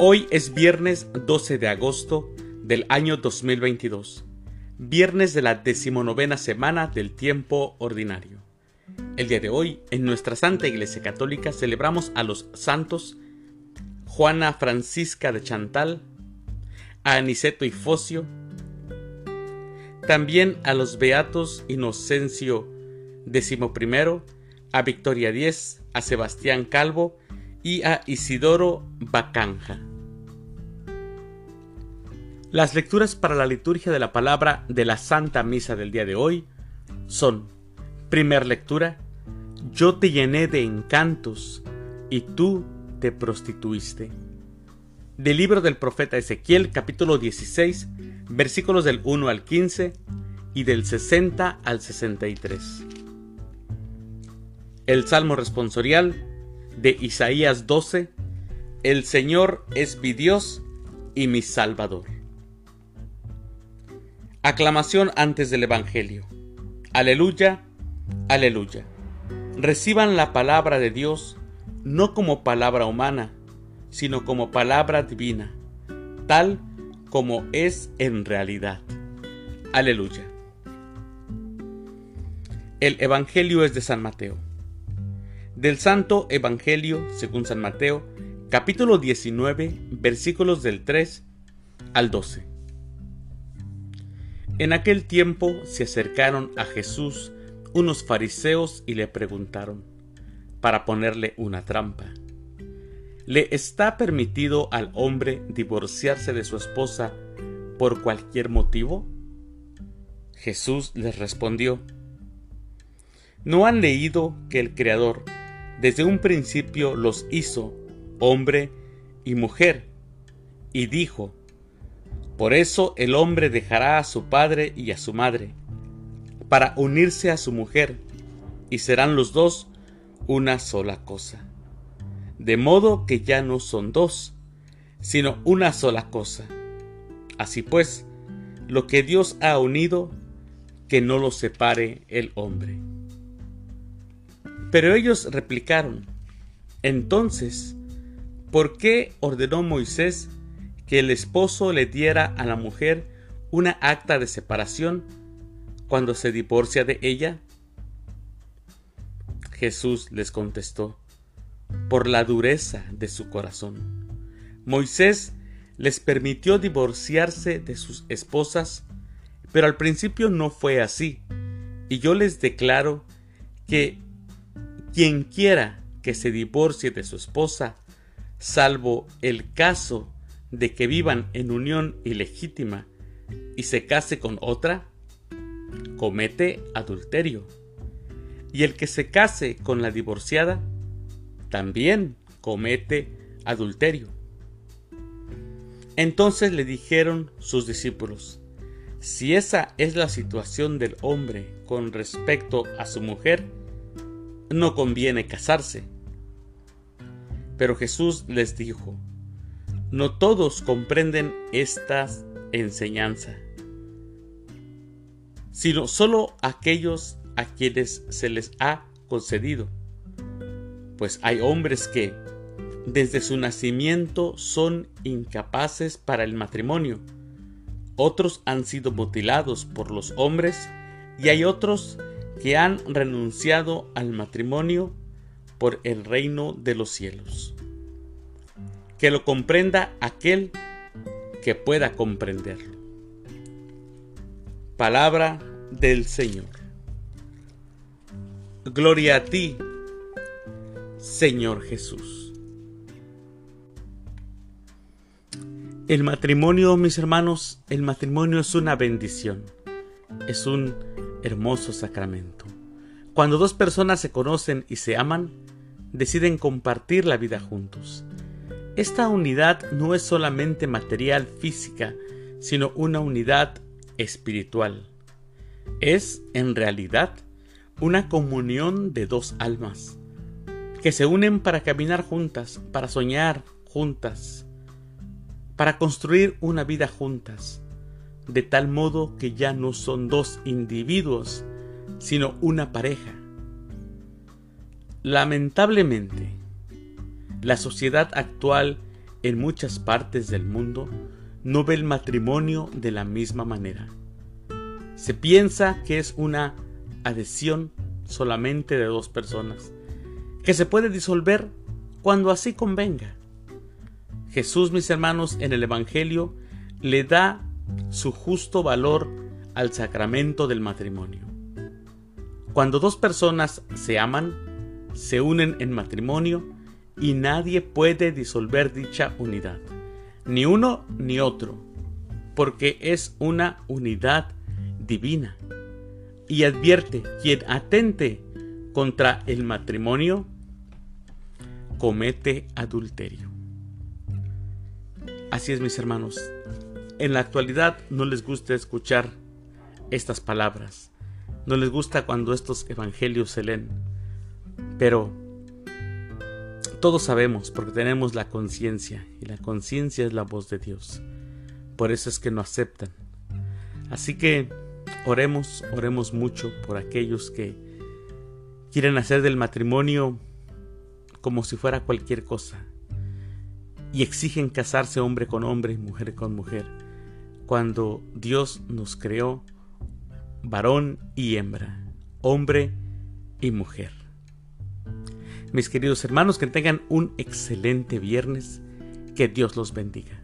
Hoy es viernes 12 de agosto del año 2022, viernes de la decimonovena semana del tiempo ordinario. El día de hoy, en nuestra Santa Iglesia Católica, celebramos a los santos Juana Francisca de Chantal, a Aniceto y Focio, también a los beatos Inocencio XI, a Victoria Diez, a Sebastián Calvo y a Isidoro Bacanja. Las lecturas para la liturgia de la palabra de la Santa Misa del día de hoy son, primer lectura, Yo te llené de encantos y tú te prostituiste. Del libro del profeta Ezequiel capítulo 16 versículos del 1 al 15 y del 60 al 63. El Salmo responsorial de Isaías 12, El Señor es mi Dios y mi Salvador. Aclamación antes del Evangelio. Aleluya, aleluya. Reciban la palabra de Dios no como palabra humana, sino como palabra divina, tal como es en realidad. Aleluya. El Evangelio es de San Mateo. Del Santo Evangelio, según San Mateo, capítulo 19, versículos del 3 al 12. En aquel tiempo se acercaron a Jesús unos fariseos y le preguntaron, para ponerle una trampa, ¿le está permitido al hombre divorciarse de su esposa por cualquier motivo? Jesús les respondió, ¿no han leído que el Creador desde un principio los hizo hombre y mujer, y dijo, por eso el hombre dejará a su padre y a su madre, para unirse a su mujer, y serán los dos una sola cosa. De modo que ya no son dos, sino una sola cosa. Así pues, lo que Dios ha unido, que no lo separe el hombre. Pero ellos replicaron, entonces, ¿por qué ordenó Moisés que el esposo le diera a la mujer una acta de separación cuando se divorcia de ella? Jesús les contestó, por la dureza de su corazón. Moisés les permitió divorciarse de sus esposas, pero al principio no fue así, y yo les declaro que quien quiera que se divorcie de su esposa, salvo el caso de que vivan en unión ilegítima y se case con otra, comete adulterio. Y el que se case con la divorciada, también comete adulterio. Entonces le dijeron sus discípulos, si esa es la situación del hombre con respecto a su mujer, no conviene casarse. Pero Jesús les dijo, no todos comprenden esta enseñanza, sino solo aquellos a quienes se les ha concedido. Pues hay hombres que, desde su nacimiento, son incapaces para el matrimonio. Otros han sido mutilados por los hombres y hay otros que han renunciado al matrimonio por el reino de los cielos. Que lo comprenda aquel que pueda comprenderlo. Palabra del Señor. Gloria a ti, Señor Jesús. El matrimonio, mis hermanos, el matrimonio es una bendición, es un hermoso sacramento. Cuando dos personas se conocen y se aman, deciden compartir la vida juntos. Esta unidad no es solamente material física, sino una unidad espiritual. Es, en realidad, una comunión de dos almas, que se unen para caminar juntas, para soñar juntas, para construir una vida juntas, de tal modo que ya no son dos individuos, sino una pareja. Lamentablemente, la sociedad actual en muchas partes del mundo no ve el matrimonio de la misma manera. Se piensa que es una adhesión solamente de dos personas, que se puede disolver cuando así convenga. Jesús, mis hermanos, en el Evangelio le da su justo valor al sacramento del matrimonio. Cuando dos personas se aman, se unen en matrimonio y nadie puede disolver dicha unidad, ni uno ni otro, porque es una unidad divina. Y advierte, quien atente contra el matrimonio, comete adulterio. Así es, mis hermanos. En la actualidad no les gusta escuchar estas palabras. No les gusta cuando estos evangelios se leen. Pero todos sabemos porque tenemos la conciencia y la conciencia es la voz de Dios. Por eso es que no aceptan. Así que oremos, oremos mucho por aquellos que quieren hacer del matrimonio como si fuera cualquier cosa y exigen casarse hombre con hombre y mujer con mujer, cuando Dios nos creó varón y hembra, hombre y mujer. Mis queridos hermanos, que tengan un excelente viernes, que Dios los bendiga.